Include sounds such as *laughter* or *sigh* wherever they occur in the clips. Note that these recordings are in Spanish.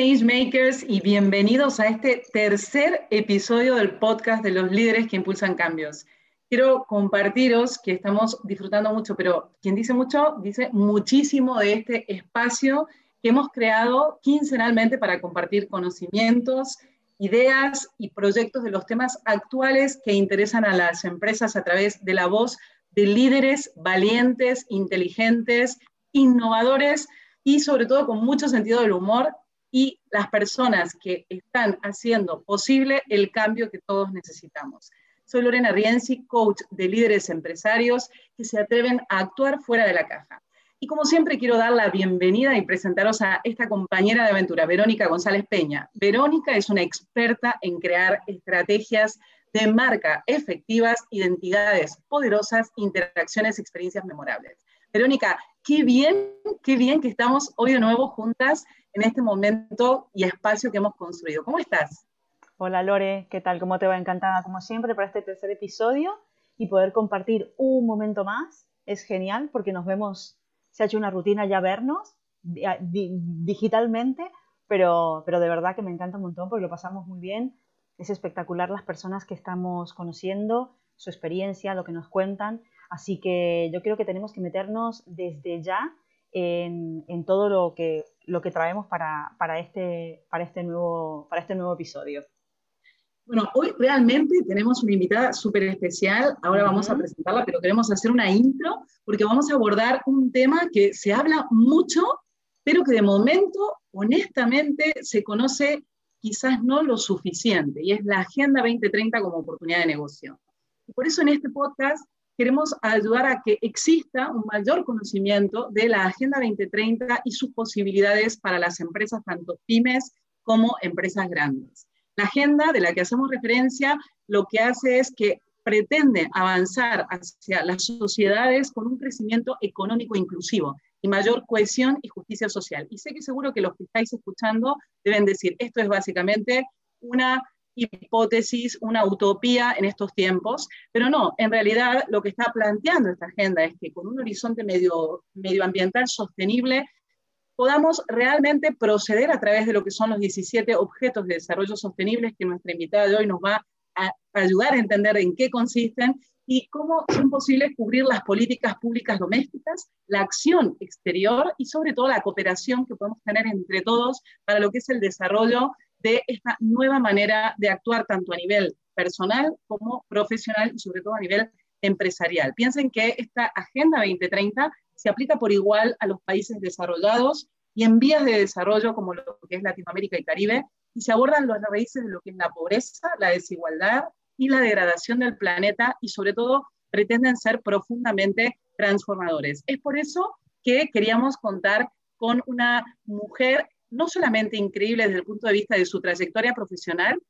Changemakers y bienvenidos a este tercer episodio del podcast de los líderes que impulsan cambios. Quiero compartiros que estamos disfrutando mucho, pero quien dice mucho, dice muchísimo de este espacio que hemos creado quincenalmente para compartir conocimientos, ideas y proyectos de los temas actuales que interesan a las empresas a través de la voz de líderes valientes, inteligentes, innovadores y sobre todo con mucho sentido del humor y las personas que están haciendo posible el cambio que todos necesitamos. Soy Lorena Rienzi, coach de líderes empresarios que se atreven a actuar fuera de la caja. Y como siempre quiero dar la bienvenida y presentaros a esta compañera de aventura, Verónica González Peña. Verónica es una experta en crear estrategias de marca efectivas, identidades poderosas, interacciones, experiencias memorables. Verónica, qué bien, qué bien que estamos hoy de nuevo juntas en este momento y espacio que hemos construido. ¿Cómo estás? Hola Lore, ¿qué tal? ¿Cómo te va? Encantada como siempre para este tercer episodio y poder compartir un momento más. Es genial porque nos vemos, se ha hecho una rutina ya vernos digitalmente, pero, pero de verdad que me encanta un montón porque lo pasamos muy bien. Es espectacular las personas que estamos conociendo, su experiencia, lo que nos cuentan. Así que yo creo que tenemos que meternos desde ya en, en todo lo que lo que traemos para, para, este, para, este, nuevo, para este nuevo episodio. Bueno, hoy realmente tenemos una invitada súper especial, ahora vamos a presentarla, pero queremos hacer una intro porque vamos a abordar un tema que se habla mucho, pero que de momento, honestamente, se conoce quizás no lo suficiente, y es la Agenda 2030 como oportunidad de negocio. Y por eso en este podcast queremos ayudar a que exista un mayor conocimiento de la Agenda 2030 y sus posibilidades para las empresas, tanto pymes como empresas grandes. La agenda de la que hacemos referencia lo que hace es que pretende avanzar hacia las sociedades con un crecimiento económico inclusivo y mayor cohesión y justicia social. Y sé que seguro que los que estáis escuchando deben decir, esto es básicamente una hipótesis, una utopía en estos tiempos, pero no, en realidad lo que está planteando esta agenda es que con un horizonte medio, medioambiental sostenible podamos realmente proceder a través de lo que son los 17 objetos de desarrollo sostenible que nuestra invitada de hoy nos va a ayudar a entender en qué consisten y cómo son posibles cubrir las políticas públicas domésticas, la acción exterior y sobre todo la cooperación que podemos tener entre todos para lo que es el desarrollo de esta nueva manera de actuar tanto a nivel personal como profesional y sobre todo a nivel empresarial. Piensen que esta Agenda 2030 se aplica por igual a los países desarrollados y en vías de desarrollo como lo que es Latinoamérica y Caribe, y se abordan las raíces de lo que es la pobreza, la desigualdad y la degradación del planeta, y sobre todo pretenden ser profundamente transformadores. Es por eso que queríamos contar con una mujer no solamente increíble desde el punto de vista de su trayectoria profesional,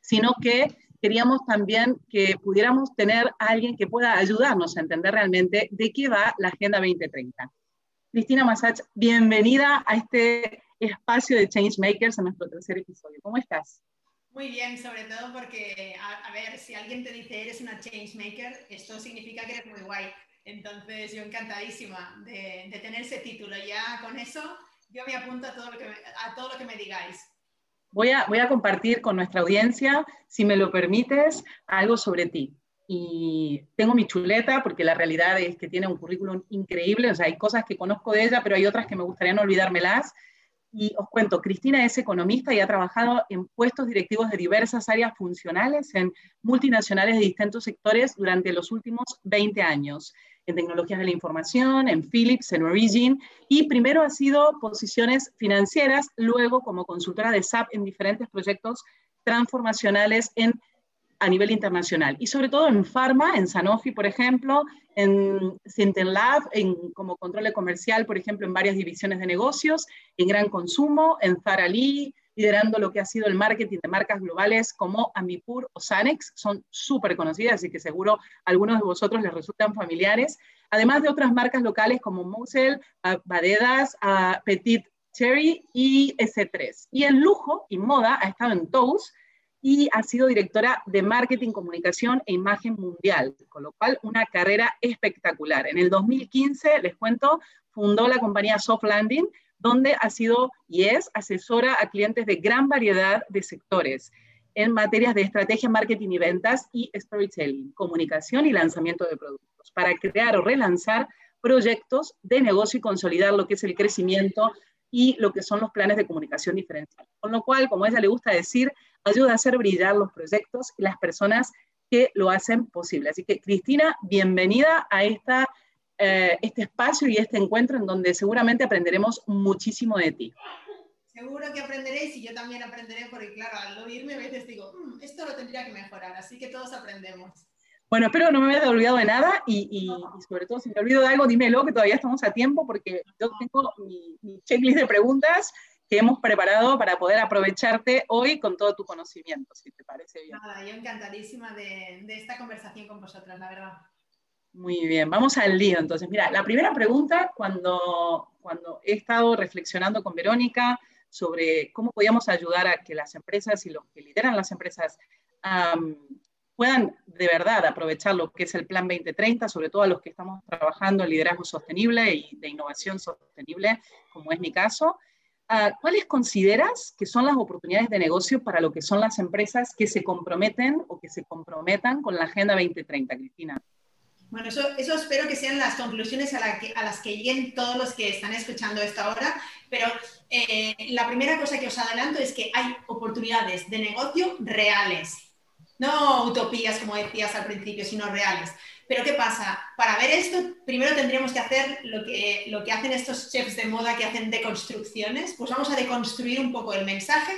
sino que queríamos también que pudiéramos tener a alguien que pueda ayudarnos a entender realmente de qué va la Agenda 2030. Cristina Masach, bienvenida a este espacio de Changemakers en nuestro tercer episodio. ¿Cómo estás? Muy bien, sobre todo porque, a, ver, si alguien te dice eres una changemaker, esto significa que eres muy guay. Entonces, yo encantadísima de, de tener ese título. Ya con eso yo me apunto a todo lo que me, digáis. Voy a, voy a compartir con nuestra audiencia, si me lo permites, algo sobre ti. Y tengo mi chuleta porque la realidad es que tiene un currículum increíble, o sea, hay cosas que conozco de ella, pero hay otras que me gustaría no olvidármelas. Y os cuento, Cristina es economista y ha trabajado en puestos directivos de diversas áreas funcionales en multinacionales de distintos sectores durante los últimos 20 años en tecnologías de la información, en Philips, en Origin, y primero ha sido posiciones financieras, luego como consultora de SAP en diferentes proyectos transformacionales en, a nivel internacional, y sobre todo en Pharma, en Sanofi, por ejemplo, en Lab, en, como control comercial, por ejemplo, en varias divisiones de negocios, en Gran Consumo, en Zara Lee, liderando lo que ha sido el marketing de marcas globales como Ambipur o Sanex, son súper conocidas, así que seguro algunos de vosotros les resultan familiares, además de otras marcas locales como Mosel, Badedas, Petit Cherry y S3. Y en lujo y moda ha estado en Toast y ha sido directora de marketing, comunicación e imagen mundial, con lo cual una carrera espectacular. En el 2015, les cuento, fundó la compañía Soft Landing, donde ha sido y es asesora a clientes de gran variedad de sectores en materias de estrategia, marketing y ventas y storytelling, comunicación y lanzamiento de productos, para crear o relanzar proyectos de negocio y consolidar lo que es el crecimiento y lo que son los planes de comunicación diferencial. Con lo cual, como ella le gusta decir, ayuda a hacer brillar los proyectos y las personas que lo hacen posible. Así que, Cristina, bienvenida a esta, eh, este espacio y este encuentro en donde seguramente aprenderemos muchísimo de ti. Seguro que aprenderéis y yo también aprenderé porque, claro, al oírme a veces digo, mm, esto lo tendría que mejorar, así que todos aprendemos. Bueno, espero que no me haya olvidado de nada y, sobre todo si me olvido de algo, dímelo que todavía estamos a tiempo porque yo tengo mi, checklist de preguntas que hemos preparado para poder aprovecharte hoy con todo tu conocimiento, si te parece bien. Nada, yo encantadísima de, de esta conversación con vosotras, la verdad. Muy bien, vamos al lío entonces. Mira, la primera pregunta, cuando, cuando he estado reflexionando con Verónica sobre cómo podíamos ayudar a que las empresas y los que lideran las empresas puedan de verdad aprovechar lo que es el Plan 2030, sobre todo a los que estamos trabajando en liderazgo sostenible y de innovación sostenible, como es mi caso. Ah, ¿Cuáles consideras que son las oportunidades de negocio para lo que son las empresas que se comprometen o que se comprometan con la Agenda 2030, Cristina? Bueno, eso, espero que sean las conclusiones a, a, las que lleguen todos los que están escuchando esta hora, pero eh, la primera cosa que os adelanto es que hay oportunidades de negocio reales no utopías, como decías al principio, sino reales. Pero ¿qué pasa? Para ver esto, primero tendríamos que hacer lo que, lo que hacen estos chefs de moda que hacen deconstrucciones. Pues vamos a deconstruir un poco el mensaje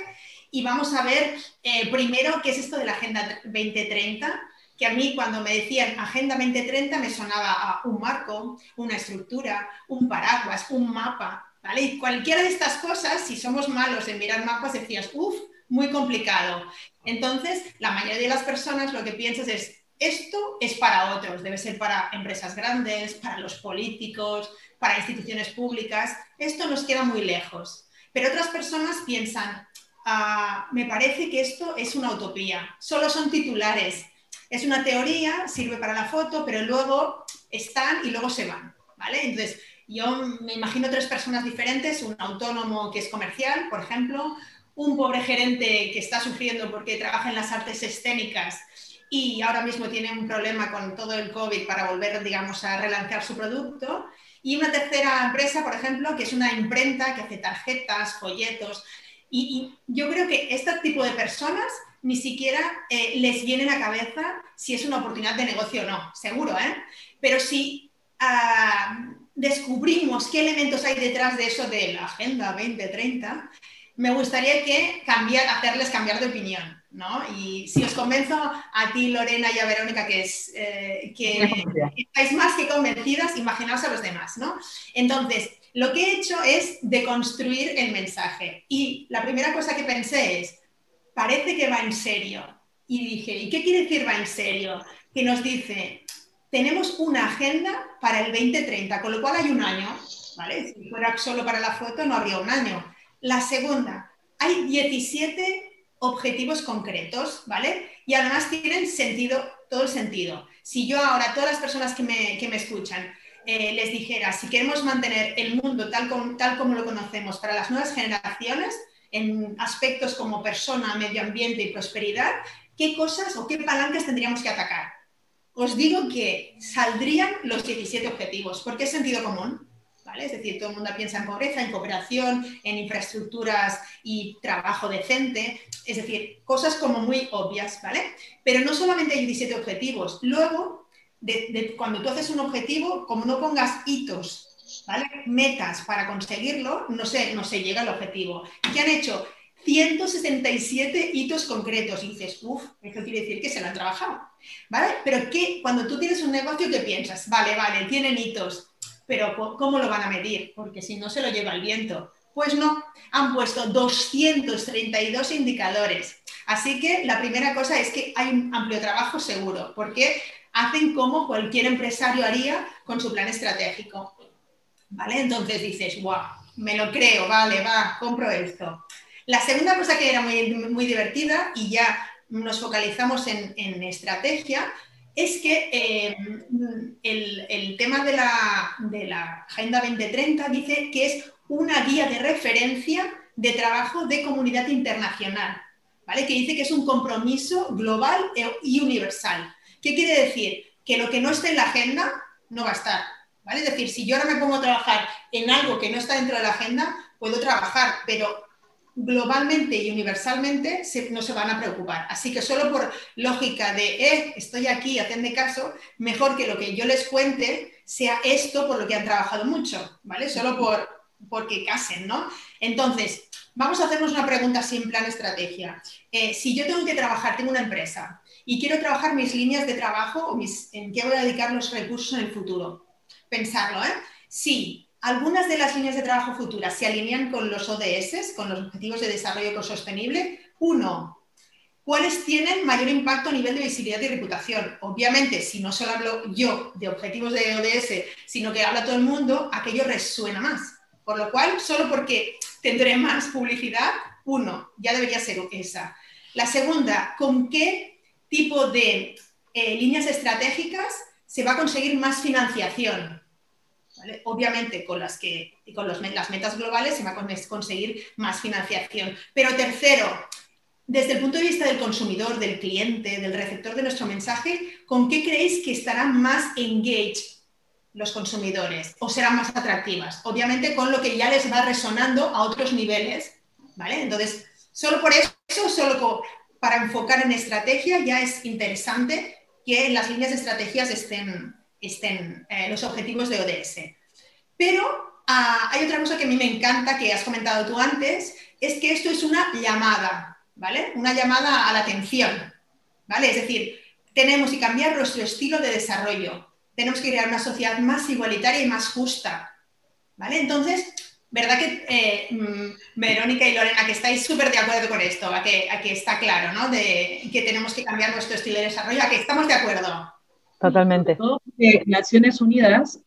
y vamos a ver eh, primero qué es esto de la Agenda 2030, que a mí cuando me decían Agenda 2030 me sonaba a un marco, una estructura, un paraguas, un mapa, ¿vale? Y cualquiera de estas cosas, si somos malos en mirar mapas, decías, uff, muy complicado. Entonces, la mayoría de las personas lo que piensas es, esto es para otros, debe ser para empresas grandes, para los políticos, para instituciones públicas, esto nos queda muy lejos. Pero otras personas piensan, ah, me parece que esto es una utopía, solo son titulares, es una teoría, sirve para la foto, pero luego están y luego se van, ¿vale? Entonces, yo me imagino tres personas diferentes, un autónomo que es comercial, por ejemplo, un pobre gerente que está sufriendo porque trabaja en las artes escénicas y ahora mismo tiene un problema con todo el COVID para volver, digamos, a relanzar su producto. Y una tercera empresa, por ejemplo, que es una imprenta que hace tarjetas, folletos. Y, yo creo que este tipo de personas ni siquiera eh, les viene a la cabeza si es una oportunidad de negocio o no, seguro, ¿eh? Pero si ah, descubrimos qué elementos hay detrás de eso de la Agenda 2030, me gustaría que cambiar, hacerles cambiar de opinión, ¿no? Y si os convenzo a ti, Lorena, y a Verónica, que, es, eh, que estáis más que convencidas, imaginaos a los demás, ¿no? Entonces, lo que he hecho es deconstruir el mensaje. Y la primera cosa que pensé es, parece que va en serio. Y dije, ¿y qué quiere decir va en serio? Que nos dice, tenemos una agenda para el 2030, con lo cual hay un año, ¿vale? Si fuera solo para la foto, no habría un año la segunda, hay 17 objetivos concretos, ¿vale? Y además tienen sentido, todo el sentido. Si yo ahora, todas las personas que me, escuchan, eh, les dijera, si queremos mantener el mundo tal, tal como lo conocemos para las nuevas generaciones, en aspectos como persona, medio ambiente y prosperidad, ¿qué cosas o qué palancas tendríamos que atacar? Os digo que saldrían los 17 objetivos, porque es sentido común. Es decir, todo el mundo piensa en pobreza, en cooperación, en infraestructuras y trabajo decente, es decir, cosas como muy obvias, ¿vale? Pero no solamente hay 17 objetivos, luego, cuando tú haces un objetivo, como no pongas hitos, ¿vale? Metas para conseguirlo, no se, no se llega al objetivo. ¿Qué han hecho? 167 hitos concretos y dices, uff, eso quiere decir que se lo han trabajado, ¿vale? Pero ¿qué? cuando tú tienes un negocio, ¿qué piensas? Vale, vale, tienen hitos, pero ¿cómo lo van a medir? Porque si no se lo lleva el viento. Pues no, han puesto 232 indicadores. Así que la primera cosa es que hay un amplio trabajo seguro, porque hacen como cualquier empresario haría con su plan estratégico. ¿Vale? Entonces dices, wow, me lo creo, vale, va, compro esto. La segunda cosa que era muy, muy divertida, y ya nos focalizamos en, en estrategia, es que eh, el, tema de la, de la Agenda 2030 dice que es una guía de referencia de trabajo de comunidad internacional, ¿vale? Que dice que es un compromiso global e, y universal. ¿Qué quiere decir? Que lo que no esté en la agenda no va a estar, ¿vale? Es decir, si yo ahora me pongo a trabajar en algo que no está dentro de la agenda, puedo trabajar, pero globalmente y universalmente no se van a preocupar. Así que solo por lógica de, eh, estoy aquí, hacedme caso, mejor que lo que yo les cuente sea esto por lo que han trabajado mucho, ¿vale? Solo por, porque casen, ¿no? Entonces, vamos a hacernos una pregunta en plan estrategia. Eh, si yo tengo que trabajar, tengo una empresa y quiero trabajar mis líneas de trabajo o mis, en qué voy a dedicar los recursos en el futuro, pensarlo, ¿eh? Si algunas de las líneas de trabajo futuras se alinean con los ODS, con los Objetivos de Desarrollo Ecosostenible. Uno, ¿cuáles tienen mayor impacto a nivel de visibilidad y reputación? Obviamente, si no solo hablo yo de objetivos de ODS, sino que habla todo el mundo, aquello resuena más. Por lo cual, solo porque tendré más publicidad, uno, ya debería ser esa. La segunda, ¿con qué tipo de eh, líneas estratégicas se va a conseguir más financiación? Obviamente, con, las, que, con las metas globales se va a conseguir más financiación. Pero tercero, desde el punto de vista del consumidor, del cliente, del receptor de nuestro mensaje, ¿con qué creéis que estarán más engaged los consumidores o serán más atractivas? Obviamente con lo que ya les va resonando a otros niveles, ¿vale? Entonces, solo por eso, solo para enfocar en estrategia, ya es interesante que las líneas de estrategias estén, estén eh, los objetivos de ODS. Pero ah, hay otra cosa que a mí me encanta, que has comentado tú antes, es que esto es una llamada, ¿vale? Una llamada a la atención, ¿vale? Es decir, tenemos que cambiar nuestro estilo de desarrollo, tenemos que crear una sociedad más igualitaria y más justa, ¿vale? Entonces, ¿verdad que eh, mm, Verónica y Lorena, que estáis súper de acuerdo con esto, a que, a que está claro, ¿no? De que tenemos que cambiar nuestro estilo de desarrollo, a que estamos de acuerdo. Totalmente. Naciones Unidas,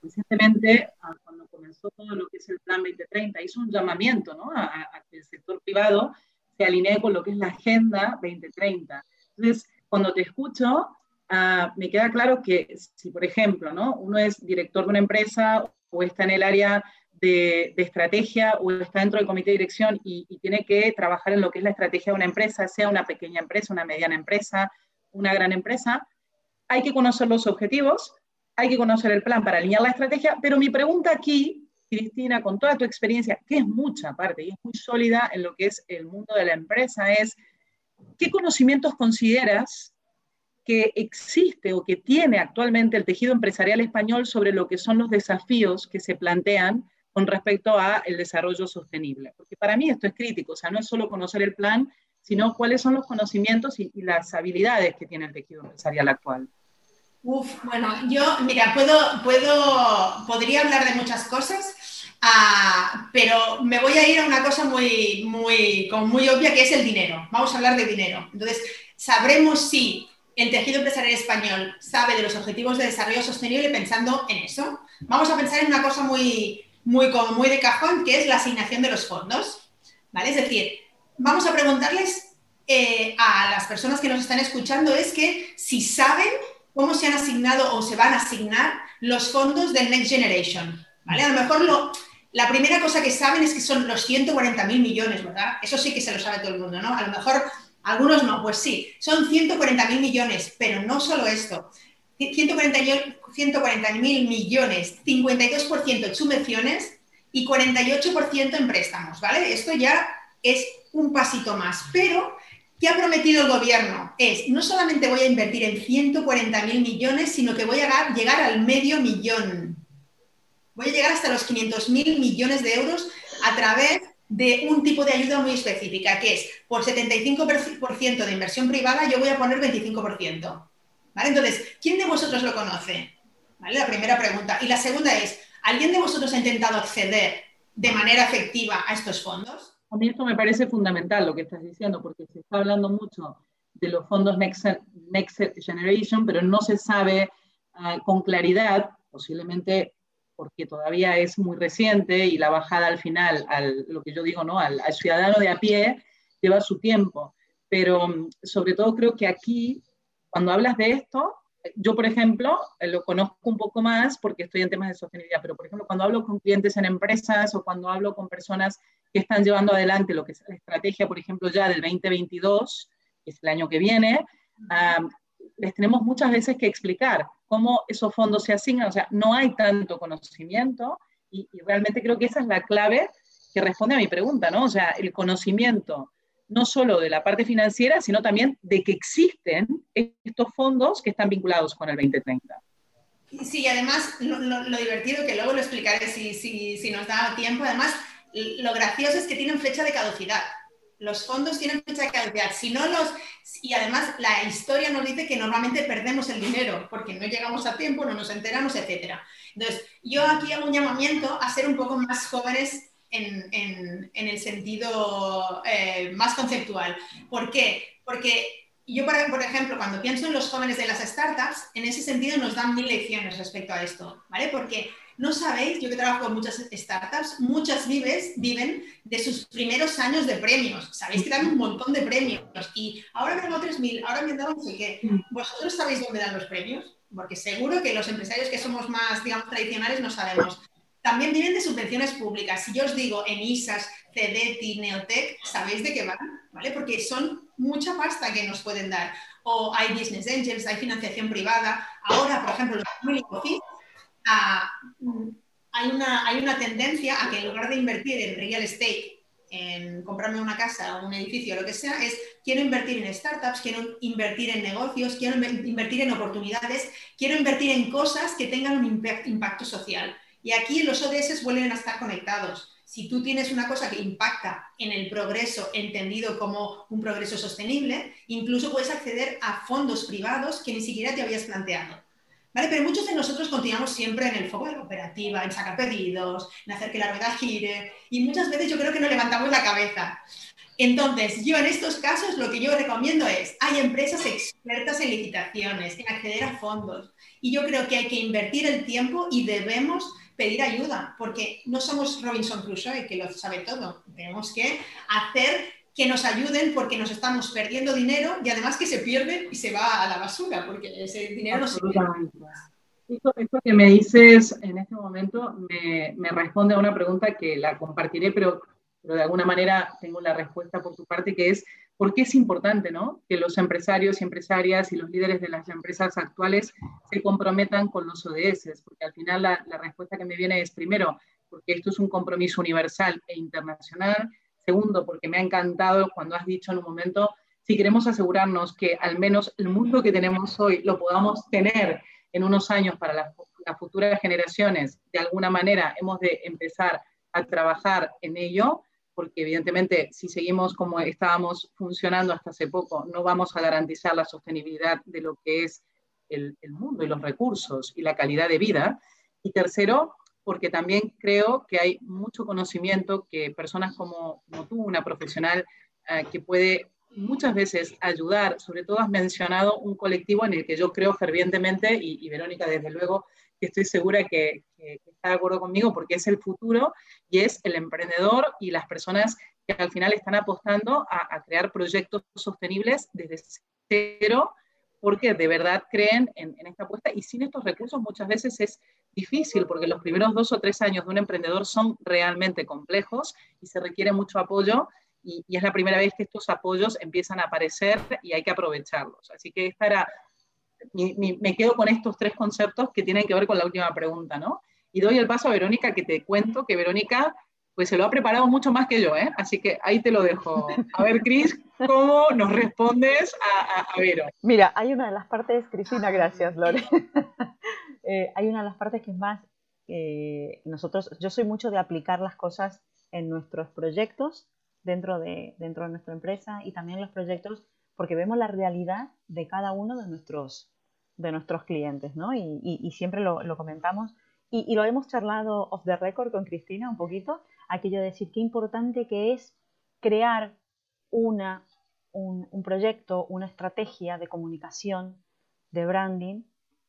recientemente, cuando comenzó todo lo que es el Plan 2030, hizo un llamamiento ¿no? a, que el sector privado se alinee con lo que es la Agenda 2030. Entonces, cuando te escucho, ah, me queda claro que si, por ejemplo, ¿no? uno es director de una empresa o está en el área de, estrategia o está dentro del comité de dirección y, tiene que trabajar en lo que es la estrategia de una empresa, sea una pequeña empresa, una mediana empresa, una gran empresa, hay que conocer los objetivos, hay que conocer el plan para alinear la estrategia, pero mi pregunta aquí, Cristina, con toda tu experiencia, que es mucha parte y es muy sólida en lo que es el mundo de la empresa, es, ¿qué conocimientos consideras que existe o que tiene actualmente el tejido empresarial español sobre lo que son los desafíos que se plantean con respecto a el desarrollo sostenible? Porque para mí esto es crítico, o sea, no es solo conocer el plan, sino cuáles son los conocimientos y, las habilidades que tiene el tejido empresarial actual. Uf, bueno, yo, mira, puedo, puedo, podría hablar de muchas cosas, ah, pero me voy a ir a una cosa muy, muy, muy obvia que es el dinero. Vamos a hablar de dinero. Entonces, sabremos si el tejido empresarial español sabe de los objetivos de desarrollo sostenible pensando en eso. Vamos a pensar en una cosa muy, muy, muy de cajón, que es la asignación de los fondos. ¿vale? Es decir, vamos a preguntarles eh, a las personas que nos están escuchando es que si saben cómo se han asignado o se van a asignar los fondos del Next Generation. ¿vale? A lo mejor lo, la primera cosa que saben es que son los 140 mil millones, ¿verdad? Eso sí que se lo sabe todo el mundo, ¿no? A lo mejor algunos no, pues sí, son 140 mil millones, pero no solo esto. 140 mil millones, 52% en subvenciones y 48% en préstamos, ¿vale? Esto ya es un pasito más, pero ¿Qué ha prometido el gobierno? Es, no solamente voy a invertir en 140 mil millones, sino que voy a llegar al medio millón. Voy a llegar hasta los 500 mil millones de euros a través de un tipo de ayuda muy específica, que es por 75% de inversión privada, yo voy a poner 25%. ¿Vale? Entonces, ¿quién de vosotros lo conoce? ¿Vale? La primera pregunta. Y la segunda es, ¿alguien de vosotros ha intentado acceder de manera efectiva a estos fondos? A mí esto me parece fundamental lo que estás diciendo, porque se está hablando mucho de los fondos Next, Next Generation, pero no se sabe ah, con claridad, posiblemente porque todavía es muy reciente y la bajada al final, al, lo que yo digo, ¿no? al, ciudadano de a pie, lleva su tiempo. Pero mm, sobre todo creo que aquí cuando hablas de esto, yo, por ejemplo, lo conozco un poco más porque estoy en temas de sostenibilidad, pero, por ejemplo, cuando hablo con clientes en empresas o cuando hablo con personas que están llevando adelante lo que es la estrategia, por ejemplo, ya del 2022, que es el año que viene, les tenemos muchas veces que explicar cómo esos fondos se asignan, o sea, no hay tanto conocimiento y, y realmente creo que esa es la clave que responde a mi pregunta, ¿no? O sea, el conocimiento no solo de la parte financiera, sino también de que existen estos fondos que están vinculados con el 2030. Sí, además lo, divertido, que luego lo explicaré si, si, si, nos da tiempo, además lo gracioso es que tienen fecha de caducidad. Los fondos tienen fecha de caducidad. Si no los, y además la historia nos dice que normalmente perdemos el dinero porque no llegamos a tiempo, no nos enteramos, etc. Entonces, yo aquí hago un llamamiento a ser un poco más jóvenes en, el sentido eh, más conceptual. ¿Por qué? Porque yo, por, ejemplo, cuando pienso en los jóvenes de las startups, en ese sentido nos dan mil lecciones respecto a esto, ¿vale? Porque no sabéis, yo que trabajo con muchas startups, muchas vives, viven de sus primeros años de premios. Sabéis que dan un montón de premios y ahora me han dado 3.000, ahora me han dado no sé qué. ¿Vosotros sabéis dónde dan los premios? Porque seguro que los empresarios que somos más, digamos, tradicionales no sabemos. También vienen de subvenciones públicas. Si yo os digo en ISAS, CEDETI, Neotec, sabéis de qué van, ¿vale? Porque son mucha pasta que nos pueden dar. O hay business angels, hay financiación privada. Ahora, por ejemplo, los ah, mm, hay, una, hay una tendencia a que en lugar de invertir en real estate, en comprarme una casa, un edificio, lo que sea, es quiero invertir en startups, quiero invertir en negocios, quiero invertir en oportunidades, quiero invertir en cosas que tengan un impacto social. Y aquí los ODS vuelven a estar conectados. Si tú tienes una cosa que impacta en el progreso entendido como un progreso sostenible, incluso puedes acceder a fondos privados que ni siquiera te habías planteado. ¿Vale? Pero muchos de nosotros continuamos siempre en el foco de la operativa, en sacar pedidos, en hacer que la rueda gire, y muchas veces yo creo que no levantamos la cabeza. Entonces, yo en estos casos lo que yo recomiendo es, hay empresas expertas en licitaciones, en acceder a fondos, y yo creo que hay que invertir el tiempo y debemos pedir ayuda, porque no somos Robinson Crusoe, que lo sabe todo. Tenemos que hacer que nos ayuden porque nos estamos perdiendo dinero y además que se pierde y se va a la basura, porque ese dinero no se esto, esto, que me dices en este momento me, me, responde a una pregunta que la compartiré, pero, pero de alguna manera tengo la respuesta por tu parte, que es ¿Por qué es importante ¿no? que los empresarios y empresarias y los líderes de las empresas actuales se comprometan con los ODS? Porque al final la, respuesta que me viene es, primero, porque esto es un compromiso universal e internacional. Segundo, porque me ha encantado cuando has dicho en un momento, si queremos asegurarnos que al menos el mundo que tenemos hoy lo podamos tener en unos años para las futuras generaciones, de alguna manera hemos de empezar a trabajar en ello porque evidentemente si seguimos como estábamos funcionando hasta hace poco, no vamos a garantizar la sostenibilidad de lo que es el, mundo y los recursos y la calidad de vida. Y tercero, porque también creo que hay mucho conocimiento que personas como, tú, una profesional eh, que puede muchas veces ayudar, sobre todo has mencionado un colectivo en el que yo creo fervientemente, y, y Verónica desde luego que estoy segura que, está de acuerdo conmigo porque es el futuro y es el emprendedor y las personas que al final están apostando a, crear proyectos sostenibles desde cero porque de verdad creen en, esta apuesta y sin estos recursos muchas veces es difícil porque los primeros dos o tres años de un emprendedor son realmente complejos y se requiere mucho apoyo y, y, es la primera vez que estos apoyos empiezan a aparecer y hay que aprovecharlos. Así que esta era me quedo con estos tres conceptos que tienen que ver con la última pregunta, ¿no? Y doy el paso a Verónica, que te cuento que Verónica pues se lo ha preparado mucho más que yo, ¿eh? Así que ahí te lo dejo. A ver, Cris, ¿cómo nos respondes a, a, Vero? Mira, hay una de las partes, Cristina, gracias, Lore. *laughs* Eh, hay una de las partes que es más, eh, nosotros, yo soy mucho de aplicar las cosas en nuestros proyectos dentro de, dentro de nuestra empresa y también los proyectos porque vemos la realidad de cada uno de nuestros, de nuestros clientes, ¿no? Y, siempre lo, comentamos y, lo hemos charlado off the record con Cristina un poquito, aquello de decir qué importante que es crear una, un, un proyecto, una estrategia de comunicación, de branding,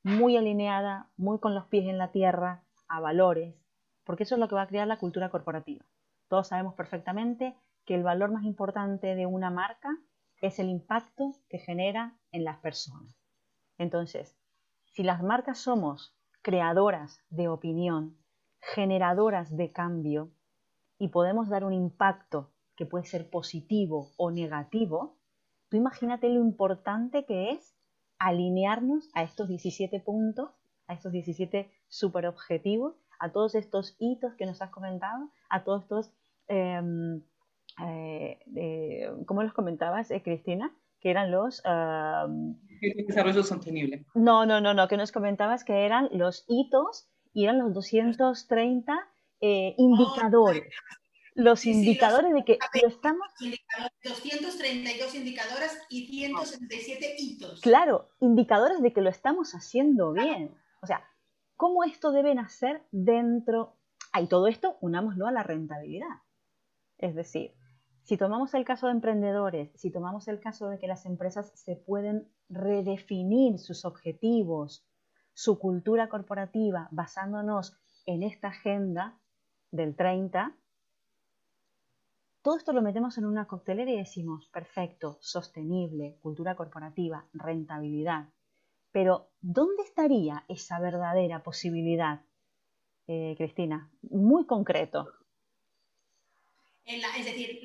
muy alineada, muy con los pies en la tierra, a valores, porque eso es lo que va a crear la cultura corporativa. Todos sabemos perfectamente que el valor más importante de una marca es el impacto que genera en las personas. Entonces, si las marcas somos creadoras de opinión, generadoras de cambio y podemos dar un impacto que puede ser positivo o negativo, tú imagínate lo importante que es alinearnos a estos 17 puntos, a estos 17 super objetivos, a todos estos hitos que nos has comentado, a todos estos, em, eh, ¿cómo los comentabas, eh, Cristina? Que eran los... desarrollo sostenible. No, no, no, no, que nos comentabas que eran los hitos y eran los 230 eh, indicadores. Los indicadores de que lo estamos... 232 indicadores y 167 hitos. Claro, indicadores de que lo estamos haciendo bien. O sea, ¿cómo esto debe nacer dentro? Ah, y todo esto unámoslo a la rentabilidad. Es decir, si tomamos el caso de emprendedores, si tomamos el caso de que las empresas se pueden redefinir sus objetivos, su cultura corporativa, basándonos en esta agenda del 30, todo esto lo metemos en una coctelera y decimos, perfecto, sostenible, cultura corporativa, rentabilidad. Pero, ¿dónde estaría esa verdadera posibilidad, eh, Cristina? Muy concreto es decir,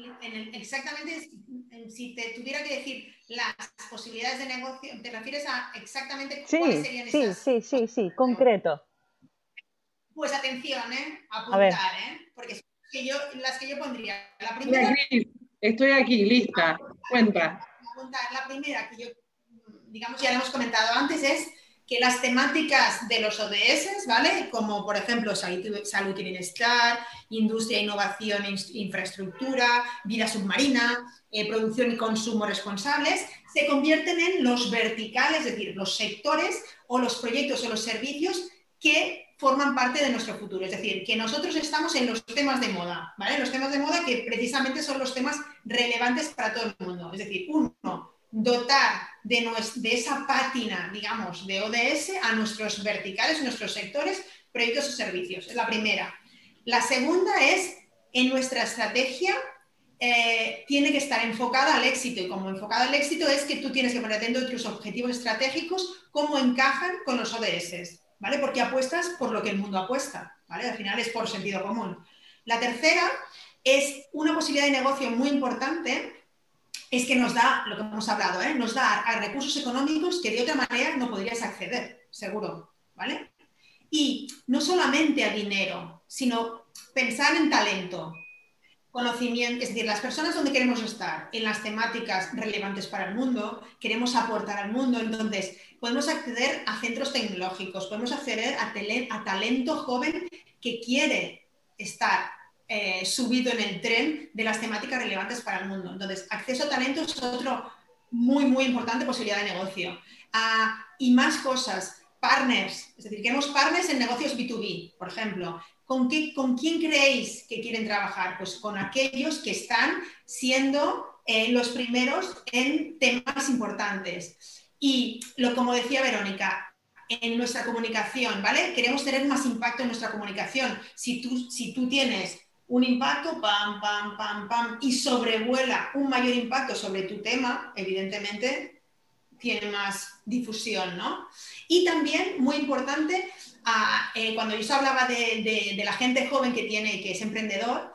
exactamente, si te tuviera que decir las posibilidades de negocio, ¿te refieres a exactamente cuáles serían sí, esas? Sí, sí, sí, sí, concreto. Pues atención, ¿eh? Apuntar, ¿eh? Porque son las que yo pondría. La primera... Estoy aquí, lista. Cuenta. Apuntar. La primera que yo, digamos, ya lo hemos comentado antes, es que las temáticas de los ODS, ¿vale? Como por ejemplo salud, y bienestar, industria, innovación e infraestructura, vida submarina, eh, producción y consumo responsables, se convierten en los verticales, es decir, los sectores o los proyectos o los servicios que forman parte de nuestro futuro. Es decir, que nosotros estamos en los temas de moda, ¿vale? Los temas de moda que precisamente son los temas relevantes para todo el mundo. Es decir, uno, dotar de, esa pátina, digamos, de ODS a nuestros verticales, nuestros sectores, proyectos o servicios. Es la primera. La segunda es, en nuestra estrategia, eh, tiene que estar enfocada al éxito. Y como enfocada al éxito es que tú tienes que poner dentro de tus objetivos estratégicos cómo encajan con los ODS, ¿vale? Porque apuestas por lo que el mundo apuesta, ¿vale? Al final es por sentido común. La tercera es una posibilidad de negocio muy importante es que nos da, lo que hemos hablado, ¿eh? nos da a recursos económicos que de otra manera no podrías acceder, seguro, ¿vale? Y no solamente a dinero, sino pensar en talento, conocimiento, es decir, las personas donde queremos estar, en las temáticas relevantes para el mundo, queremos aportar al mundo, entonces podemos acceder a centros tecnológicos, podemos acceder a, a talento joven que quiere estar eh, subido en el tren de las temáticas relevantes para el mundo. Entonces, acceso a talento es otro muy, muy importante posibilidad de negocio. Ah, y más cosas, partners, es decir, queremos partners en negocios B2B, por ejemplo. ¿Con, qué, ¿Con quién creéis que quieren trabajar? Pues con aquellos que están siendo eh, los primeros en temas importantes. Y lo como decía Verónica, en nuestra comunicación, ¿vale? Queremos tener más impacto en nuestra comunicación. Si tú, si tú tienes un impacto, pam, pam, pam, pam, y sobrevuela un mayor impacto sobre tu tema, evidentemente tiene más difusión, ¿no? Y también, muy importante, eh, cuando yo hablaba de, la gente joven que tiene, que es emprendedor,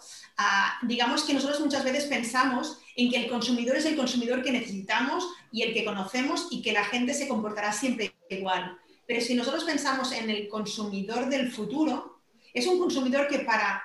digamos que nosotros muchas veces pensamos en que el consumidor es el consumidor que necesitamos y el que conocemos y que la gente se comportará siempre igual. Pero si nosotros pensamos en el consumidor del futuro, es un consumidor que para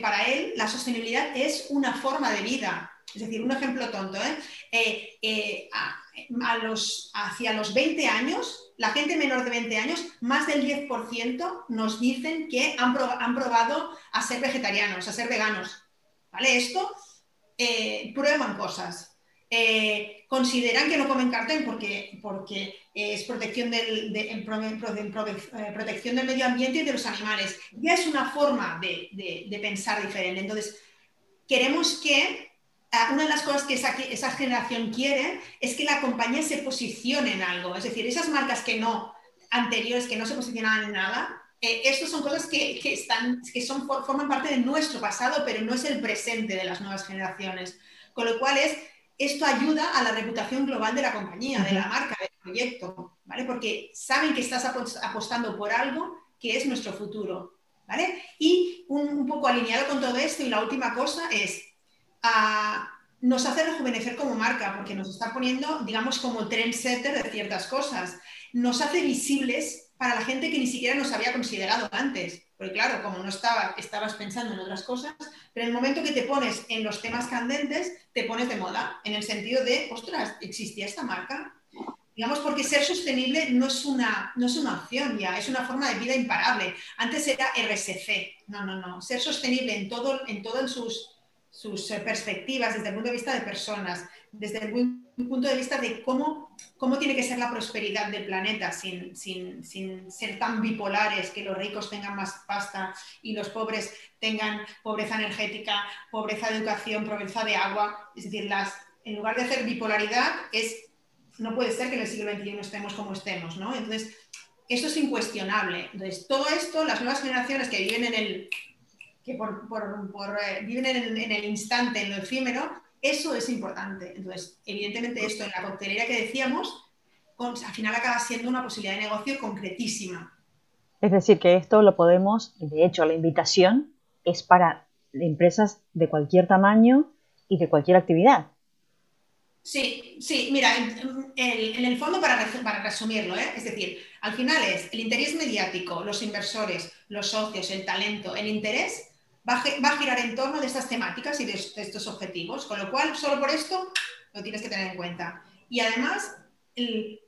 para él la sostenibilidad es una forma de vida. Es decir, un ejemplo tonto, ¿eh? Eh, eh, a, los, hacia los 20 años, la gente menor de 20 años, más del 10% nos dicen que han, han, probado a ser vegetarianos, a ser veganos. ¿Vale? Esto prueban cosas. Consideran que no comen cartón porque, porque es protección del, eh, protección del medio ambiente y de los animales. Ya es una forma de, pensar diferente. Entonces, queremos que ah, una de las cosas que esa, generación quiere es que la compañía se posicione en algo. Es decir, esas marcas que no, anteriores, que no se posicionaban en nada, eh, son cosas que, están, que son, forman parte de nuestro pasado, pero no es el presente de las nuevas generaciones. Con lo cual es esto ayuda a la reputación global de la compañía, de la marca, del proyecto, ¿vale? Porque saben que estás apostando por algo que es nuestro futuro, ¿vale? Y un, poco alineado con todo esto, y la última cosa es, ah, nos hace rejuvenecer como marca, porque nos está poniendo, digamos, como trendsetter de ciertas cosas. Nos hace visibles para la gente que ni siquiera nos había considerado antes. Porque claro, como no estaba, estabas pensando en otras cosas, pero en el momento que te pones en los temas candentes, te pones de moda, en el sentido de, ostras, ¿existía esta marca? Digamos, porque ser sostenible no es una, no es una opción ya, es una forma de vida imparable. Antes era RSC, no, no, no. Ser sostenible en todo, en todas sus, sus perspectivas, desde el punto de vista de personas, desde el punto de vista de cómo, cómo tiene que ser la prosperidad del planeta sin, sin, sin, ser tan bipolares, que los ricos tengan más pasta y los pobres tengan pobreza energética, pobreza de educación, pobreza de agua. Es decir, las, en lugar de hacer bipolaridad, es no puede ser que en el siglo XXI estemos como estemos, ¿no? Entonces, esto es incuestionable. Entonces, todo esto, las nuevas generaciones que viven en el, que por, eh, viven en, el instante, en lo efímero, eso es importante. Entonces, evidentemente esto en la coctelera que decíamos, al final acaba siendo una posibilidad de negocio concretísima. Es decir, que esto lo podemos, de hecho, la invitación es para empresas de cualquier tamaño y de cualquier actividad. Sí, sí, mira, en, el fondo, para, para resumirlo, ¿eh? es decir, al final es el interés mediático, los inversores, los socios, el talento, el interés va a, girar en torno de estas temáticas y de, estos objetivos, con lo cual, solo por esto lo tienes que tener en cuenta. Y además,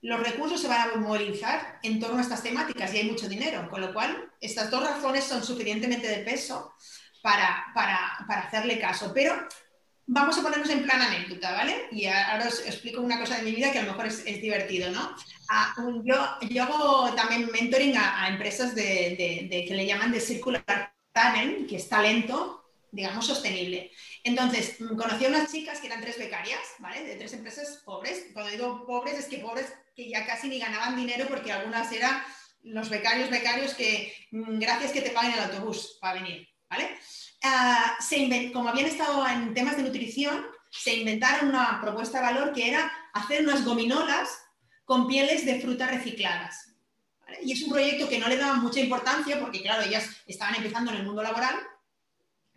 los recursos se van a movilizar en torno a estas temáticas y hay mucho dinero, con lo cual, estas dos razones son suficientemente de peso para, para, para hacerle caso. Pero vamos a ponernos en plan anécdota, ¿vale? Y ahora os explico una cosa de mi vida que a lo mejor es, divertido, ¿no? Yo, yo, hago también mentoring a, empresas de, de, que le llaman de circular talent, que es talento, digamos, sostenible. Entonces, conocí a unas chicas que eran tres becarias, ¿vale? De tres empresas pobres. Cuando digo pobres, es que pobres que ya casi ni ganaban dinero porque algunas eran los becarios, becarios que mm, gracias que te paguen el autobús para venir, ¿vale? Ah, como habían estado en temas de nutrición, se inventaron una propuesta de valor que era hacer unas gominolas con pieles de frutas recicladas. Y es un proyecto que no le daban mucha importancia porque, claro, ellas estaban empezando en el mundo laboral,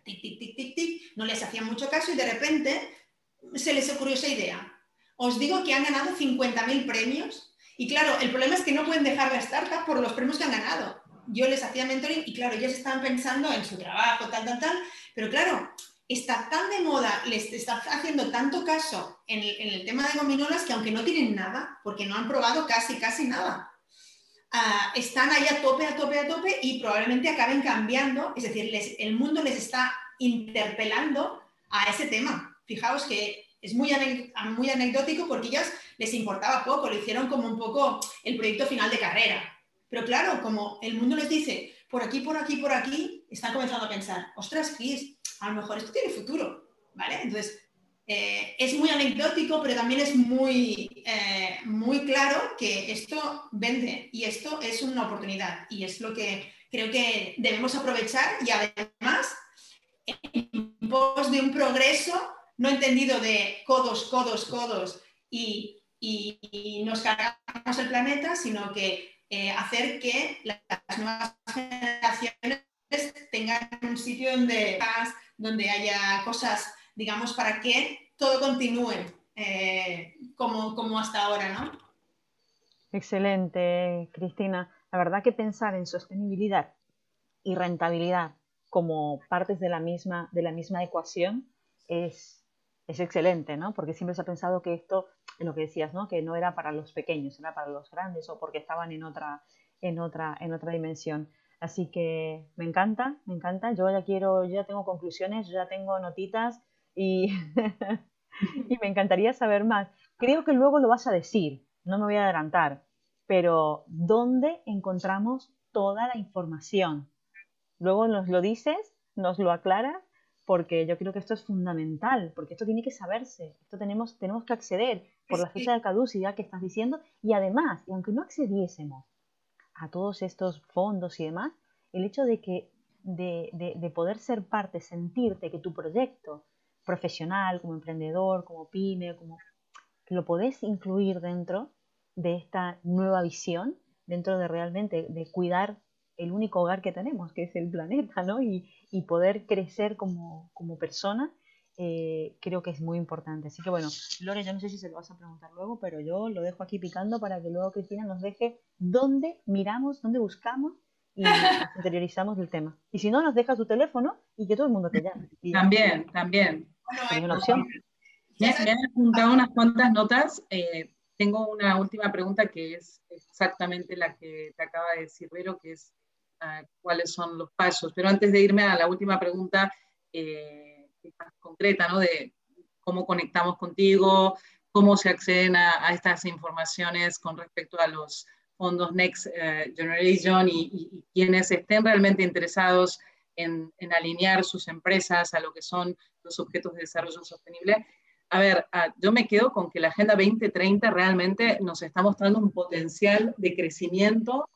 tic, tic, tic, tic, tic, no les hacían mucho caso y de repente se les ocurrió esa idea. Os digo que han ganado 50.000 premios y, claro, el problema es que no pueden dejar la startup por los premios que han ganado yo les hacía mentoring y claro, ellos estaban pensando en su trabajo, tal, tal, tal, pero claro, está tan de moda, les está haciendo tanto caso en el, tema de gominolas que aunque no tienen nada, porque no han probado casi, casi nada, ah, están ahí a tope, a tope, a tope y probablemente acaben cambiando, es decir, el mundo les está interpelando a ese tema. Fijaos que es muy, muy anecdótico porque ellas les importaba poco, lo hicieron como un poco el proyecto final de carrera. Pero claro, como el mundo les dice, por aquí, por aquí, por aquí, están comenzando a pensar, ostras, Chris, a lo mejor esto tiene futuro, ¿vale? Entonces, eh, es muy anecdótico, pero también es muy, eh, muy claro que esto vende y esto es una oportunidad. Y es lo que creo que debemos aprovechar y además, en pos de un progreso no entendido de codos, codos, codos y, y nos cargamos el planeta, sino que eh, hacer que las nuevas generaciones tengan un sitio donde, donde haya cosas, digamos, para que todo continúe eh, como, como hasta ahora, ¿no? Excelente, Cristina. La verdad que pensar en sostenibilidad y rentabilidad como partes de la misma, de la misma ecuación es, es excelente, ¿no? Porque siempre se ha pensado que esto en lo que decías, ¿no? Que no era para los pequeños, era para los grandes o porque estaban en otra, en otra, en otra dimensión. Así que me encanta, me encanta. Yo ya quiero, yo ya tengo conclusiones, yo ya tengo notitas y, *laughs* y me encantaría saber más. Creo que luego lo vas a decir, no me voy a adelantar, pero ¿dónde encontramos toda la información? Luego nos lo dices, nos lo aclaras porque yo creo que esto es fundamental, porque esto tiene que saberse, esto tenemos, tenemos que acceder por la fecha de caducidad que estás diciendo y además, y aunque no accediésemos a todos estos fondos y demás, el hecho de que de, de, poder ser parte, sentirte que tu proyecto profesional, como emprendedor, como pyme, como lo podés incluir dentro de esta nueva visión, dentro de realmente de cuidar el único hogar que tenemos, que es el planeta, ¿no? Y, y poder crecer como, como persona, eh, creo que es muy importante. Así que bueno, Lore, yo no sé si se lo vas a preguntar luego, pero yo lo dejo aquí picando para que luego Cristina nos deje dónde miramos, dónde buscamos y *laughs* interiorizamos el tema. Y si no, nos deja su teléfono y que todo el mundo te llame. También, también. Una opción. Me, han apuntado unas cuantas notas. Eh, tengo una última pregunta que es exactamente la que te acaba de decir Vero, que es ah, cuáles son los pasos. Pero antes de irme a la última pregunta, eh, más concreta, ¿no? De cómo conectamos contigo, cómo se acceden a, estas informaciones con respecto a los fondos Next eh, Generation y, quienes estén realmente interesados en, en, alinear sus empresas a lo que son los objetos de desarrollo sostenible. A ver, ah, yo me quedo con que la Agenda 2030 realmente nos está mostrando un potencial de crecimiento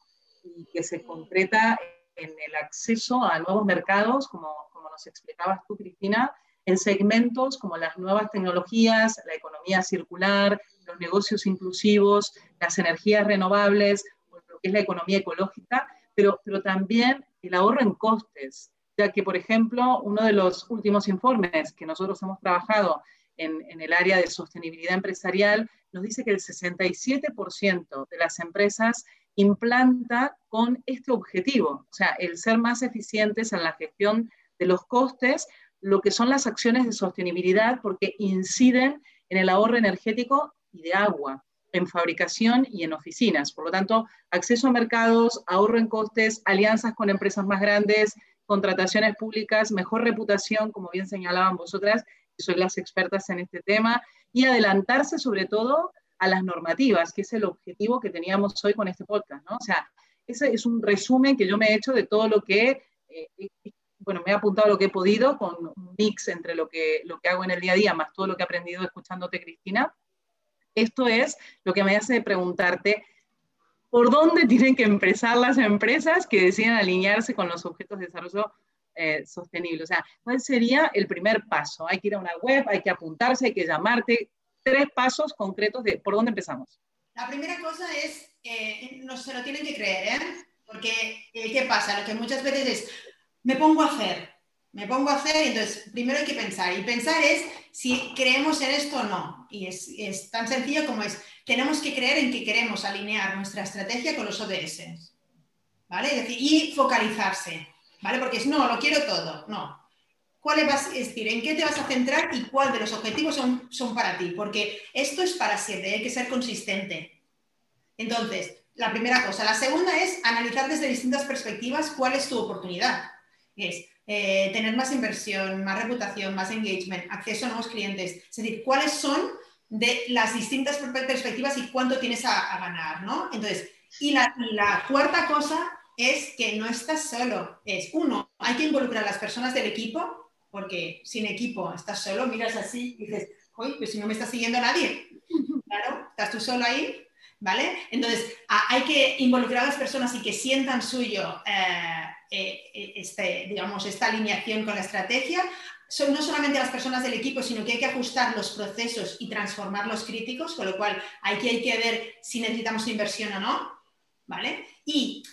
y que se concreta en el acceso a nuevos mercados, como, como nos explicabas tú, Cristina, en segmentos como las nuevas tecnologías, la economía circular, los negocios inclusivos, las energías renovables, lo que es la economía ecológica, pero, pero también el ahorro en costes, ya que, por ejemplo, uno de los últimos informes que nosotros hemos trabajado en, el área de sostenibilidad empresarial, nos dice que el 67% de las empresas implanta con este objetivo, o sea, el ser más eficientes en la gestión de los costes, lo que son las acciones de sostenibilidad, porque inciden en el ahorro energético y de agua, en fabricación y en oficinas. Por lo tanto, acceso a mercados, ahorro en costes, alianzas con empresas más grandes, contrataciones públicas, mejor reputación, como bien señalaban vosotras, sois las expertas en este tema, y adelantarse sobre todo a las normativas, que es el objetivo que teníamos hoy con este podcast, ¿no? O sea, ese es un resumen que yo me he hecho de todo lo que, eh, bueno, me he apuntado lo que he podido, con un mix entre lo que, lo que hago en el día a día, más todo lo que he aprendido escuchándote, Cristina. Esto es lo que me hace preguntarte, ¿por dónde tienen que empezar las empresas que deciden alinearse con los objetos de desarrollo eh, sostenible. O sea, ¿cuál sería el primer paso? Hay que ir a una web, hay que apuntarse, hay que llamarte. Tres pasos concretos de por dónde empezamos. La primera cosa es, eh, no se lo tienen que creer, ¿eh? Porque, eh, ¿qué pasa? Lo que muchas veces es, me pongo a hacer, me pongo a hacer entonces primero hay que pensar. Y pensar es si creemos en esto o no. Y es, es tan sencillo como es, tenemos que creer en que queremos alinear nuestra estrategia con los ODS. ¿Vale? Y focalizarse. ¿vale? Porque es, no, lo quiero todo, no. ¿Cuál es, es decir, en qué te vas a centrar y cuál de los objetivos son, son para ti? Porque esto es para siempre, hay que ser consistente. Entonces, la primera cosa. La segunda es analizar desde distintas perspectivas cuál es tu oportunidad. Es eh, tener más inversión, más reputación, más engagement, acceso a nuevos clientes. Es decir, cuáles son de las distintas perspectivas y cuánto tienes a, ganar, ¿no? Entonces, y la, la cuarta cosa es que no estás solo. Es uno, hay que involucrar a las personas del equipo, porque sin equipo estás solo, miras así y dices, uy, pues si no me está siguiendo nadie. *laughs* Claro, estás tú solo ahí, ¿vale? Entonces, hay que involucrar a las personas y que sientan suyo eh, eh, este, digamos, esta alineación con la estrategia. Son no solamente las personas del equipo, sino que hay que ajustar los procesos y transformar los críticos, con lo cual aquí hay que ver si necesitamos inversión o no, ¿vale? Y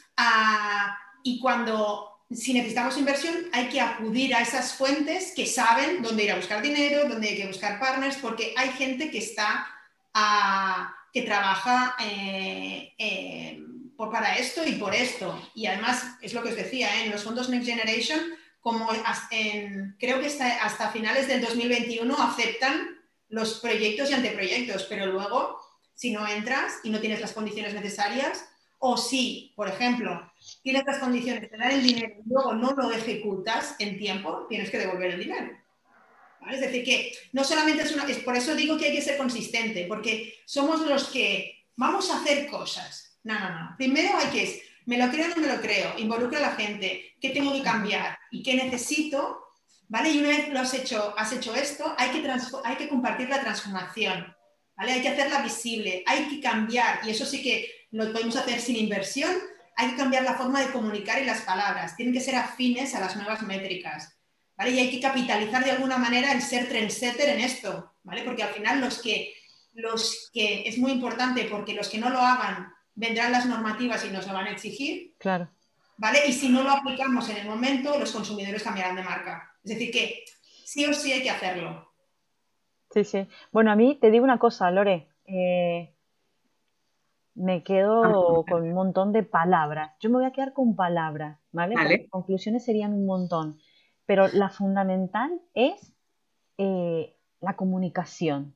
y cuando, si necesitamos inversión, hay que acudir a esas fuentes que saben dónde ir a buscar dinero, dónde hay que buscar partners, porque hay gente que está, que trabaja eh, eh, por, para esto y por esto. Y además, es lo que os decía, ¿eh? en los fondos Next Generation, como creo que hasta, hasta finales del 2021 aceptan los proyectos y anteproyectos, pero luego, si no entras y no tienes las condiciones necesarias, o si, por ejemplo, tienes las condiciones de dar el dinero y luego no lo ejecutas en tiempo, tienes que devolver el dinero. Es decir, que no solamente es una... Es por eso digo que hay que ser consistente, porque somos los que vamos a hacer cosas. No, no, no. Primero hay que... ¿Me lo creo o no me lo creo? Involucra a la gente. ¿Qué tengo que cambiar? ¿Y qué necesito? ¿Vale? Y una vez lo has hecho, has hecho esto, hay que, hay que compartir la transformación. ¿Vale? Hay que hacerla visible, hay que cambiar. Y eso sí que lo podemos hacer sin inversión, hay que cambiar la forma de comunicar y las palabras, tienen que ser afines a las nuevas métricas. ¿vale? Y hay que capitalizar de alguna manera el ser trendsetter en esto, ¿vale? Porque al final los que, los que es muy importante porque los que no lo hagan vendrán las normativas y nos lo van a exigir. Claro. ¿Vale? Y si no lo aplicamos en el momento, los consumidores cambiarán de marca. Es decir, que sí o sí hay que hacerlo. Sí, sí. Bueno, a mí te digo una cosa, Lore. Eh, me quedo con un montón de palabras. Yo me voy a quedar con palabras, ¿vale? Vale. conclusiones serían un montón. Pero la fundamental es eh, la comunicación.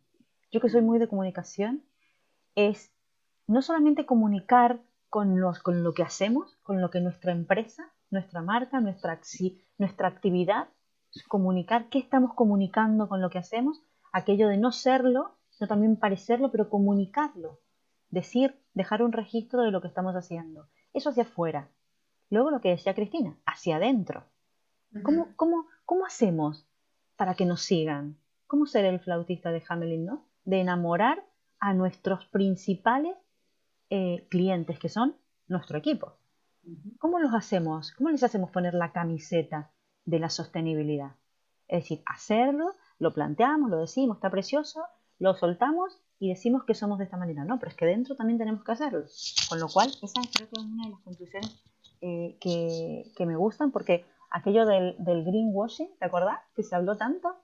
Yo que soy muy de comunicación, es no solamente comunicar con, los, con lo que hacemos, con lo que nuestra empresa, nuestra marca, nuestra, nuestra actividad, comunicar qué estamos comunicando con lo que hacemos, aquello de no serlo, no también parecerlo, pero comunicarlo, decir, dejar un registro de lo que estamos haciendo. Eso hacia afuera. Luego lo que decía Cristina, hacia adentro. ¿Cómo, cómo, cómo hacemos para que nos sigan? ¿Cómo ser el flautista de Hamelin, no? De enamorar a nuestros principales eh, clientes, que son nuestro equipo. ¿Cómo los hacemos? ¿Cómo les hacemos poner la camiseta de la sostenibilidad? Es decir, hacerlo, lo planteamos, lo decimos, está precioso, lo soltamos y decimos que somos de esta manera. No, pero es que dentro también tenemos que hacerlo. Con lo cual, esa creo que es una de las conclusiones eh, que, me gustan, porque aquello del, greenwashing, ¿te acordás? Que se habló tanto,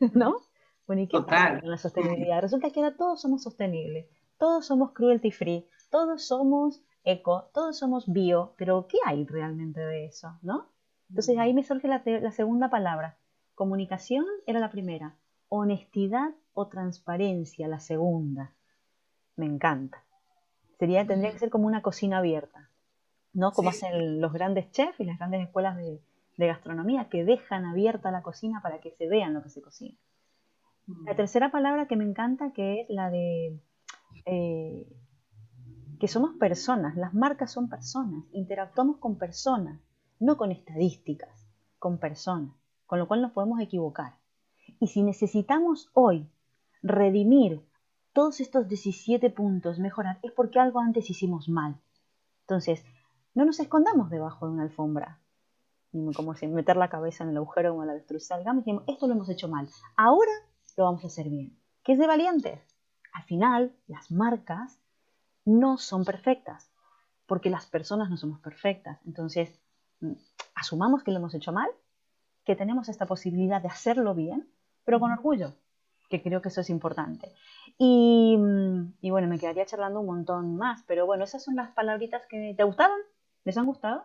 *laughs* ¿no? Bueno, ¿y qué pasa con la sostenibilidad? Resulta que ahora todos somos sostenibles, todos somos cruelty free, todos somos eco, todos somos bio, pero ¿qué hay realmente de eso, no? Entonces ahí me surge la, la segunda palabra. Comunicación era la primera, honestidad o transparencia, la segunda. Me encanta. Sería, tendría que ser como una cocina abierta, ¿no? Como hacen los grandes chefs y las grandes escuelas de, gastronomía, que dejan abierta la cocina para que se vean lo que se cocina. La tercera palabra que me encanta, que es la de eh, que somos personas, las marcas son personas, interactuamos con personas, no con estadísticas, con personas, con lo cual nos podemos equivocar. Y si necesitamos hoy redimir todos estos 17 puntos, mejorar, es porque algo antes hicimos mal. Entonces, no nos escondamos debajo de una alfombra, como si meter la cabeza en el agujero como la avestruz. Salgamos y esto lo hemos hecho mal. Ahora lo vamos a hacer bien. ¿Qué es de valientes? Al final, las marcas no son perfectas, porque las personas no somos perfectas. Entonces, mm, asumamos que lo hemos hecho mal, que tenemos esta posibilidad de hacerlo bien, pero con orgullo, que creo que eso es importante. Mm, y, bueno, me quedaría charlando un montón más, pero bueno, esas son las palabritas que te gustaron, ¿les han gustado?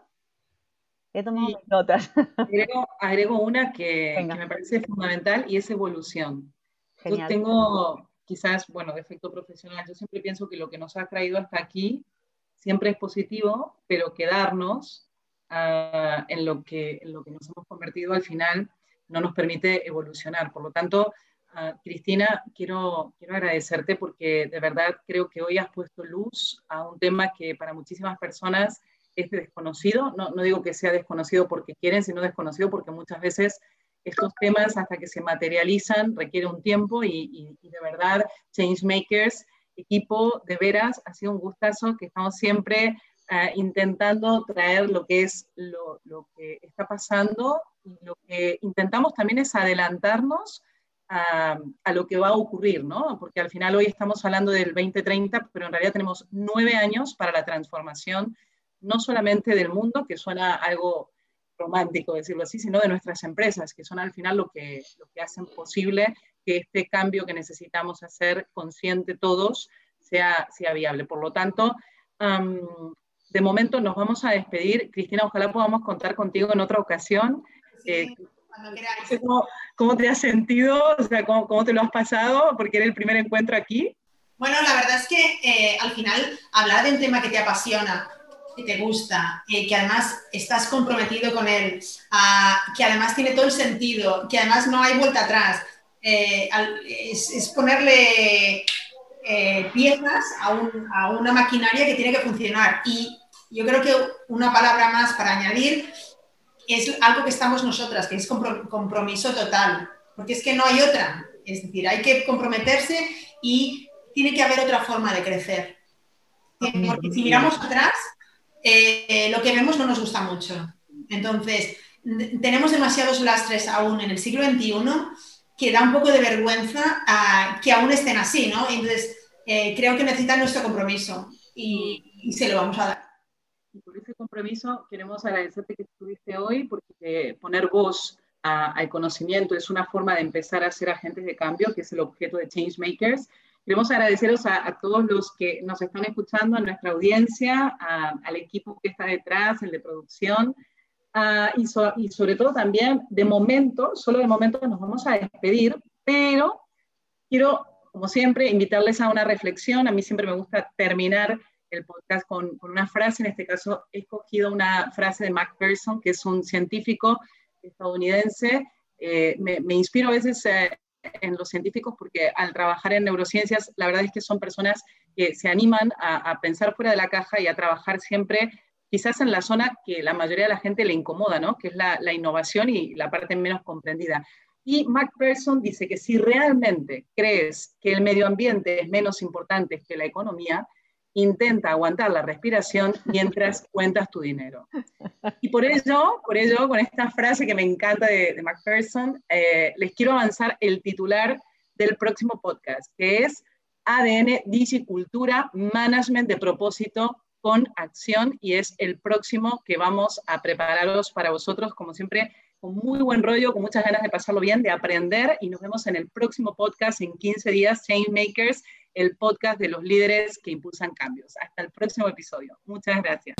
He tomado notas. *laughs* Agrego, una que, me parece fundamental y es evolución. Yo tengo quizás, bueno, defecto profesional, yo siempre pienso que lo que nos ha traído hasta aquí siempre es positivo, pero quedarnos ah, en, lo que, en lo que nos hemos convertido al final no nos permite evolucionar. Por lo tanto, Ah, Cristina, quiero, quiero agradecerte porque de verdad creo que hoy has puesto luz a un tema que para muchísimas personas es desconocido. No, no digo que sea desconocido porque quieren, sino desconocido porque muchas veces estos temas hasta que se materializan requiere un tiempo y, de verdad, Changemakers, equipo, de veras, ha sido un gustazo que estamos siempre ah, intentando traer lo que es lo, lo, que está pasando y lo que intentamos también es adelantarnos a, lo que va a ocurrir, ¿no? Porque al final hoy estamos hablando del 2030, pero en realidad tenemos nueve años para la transformación, no solamente del mundo, que suena algo romántico decirlo así, sino de nuestras empresas, que son al final lo que, lo que hacen posible que este cambio que necesitamos hacer consciente todos sea, sea viable. Por lo tanto, de momento nos vamos a despedir. Cristina, ojalá podamos contar contigo en otra ocasión. Eh, ¿Cómo, te has sentido? O sea, ¿cómo, te lo has pasado? Porque era el primer encuentro aquí. Bueno, la verdad es que eh, al final hablar de un tema que te apasiona, que te gusta, eh, que además estás comprometido con él, que además tiene todo el sentido, que además no hay vuelta atrás, eh, es, ponerle piezas a, a, una maquinaria que tiene que funcionar. Y yo creo que una palabra más para añadir es algo que estamos nosotras, que es compromiso total, porque es que no hay otra. Es decir, hay que comprometerse y tiene que haber otra forma de crecer. Porque si miramos atrás, eh, lo que vemos no nos gusta mucho. Entonces, tenemos demasiados lastres aún en el siglo XXI que da un poco de vergüenza que aún estén así, ¿no? Entonces, eh, creo que necesitan nuestro compromiso y, se lo vamos a dar. Y por ese compromiso queremos agradecerte que estuviste hoy, porque poner voz al conocimiento es una forma de empezar a ser agentes de cambio, que es el objeto de Changemakers. Queremos agradeceros a, todos los que nos están escuchando, a nuestra audiencia, al equipo que está detrás, el de producción, y, y, sobre todo también, de momento, solo de momento nos vamos a despedir, pero quiero, como siempre, invitarles a una reflexión. A mí siempre me gusta terminar el podcast con, con una frase. En este caso, he escogido una frase de Mac Person, que es un científico estadounidense. Eh, me, me, inspiro a veces eh, en los científicos porque al trabajar en neurociencias, la verdad es que son personas que se animan a, pensar fuera de la caja y a trabajar siempre quizás en la zona que la mayoría de la gente le incomoda, ¿no? que es la, la innovación y la parte menos comprendida. Y MacPherson dice que si realmente crees que el medio ambiente es menos importante que la economía, intenta aguantar la respiración mientras *laughs* cuentas tu dinero. Y por ello, por ello, con esta frase que me encanta de, de MacPherson, eh, les quiero avanzar el titular del próximo podcast, que es ADN, Cultura, Management de Propósito con acción y es el próximo que vamos a prepararos para vosotros, como siempre, con muy buen rollo, con muchas ganas de pasarlo bien, de aprender y nos vemos en el próximo podcast en 15 días, Changemakers, el podcast de los líderes que impulsan cambios. Hasta el próximo episodio. Muchas gracias.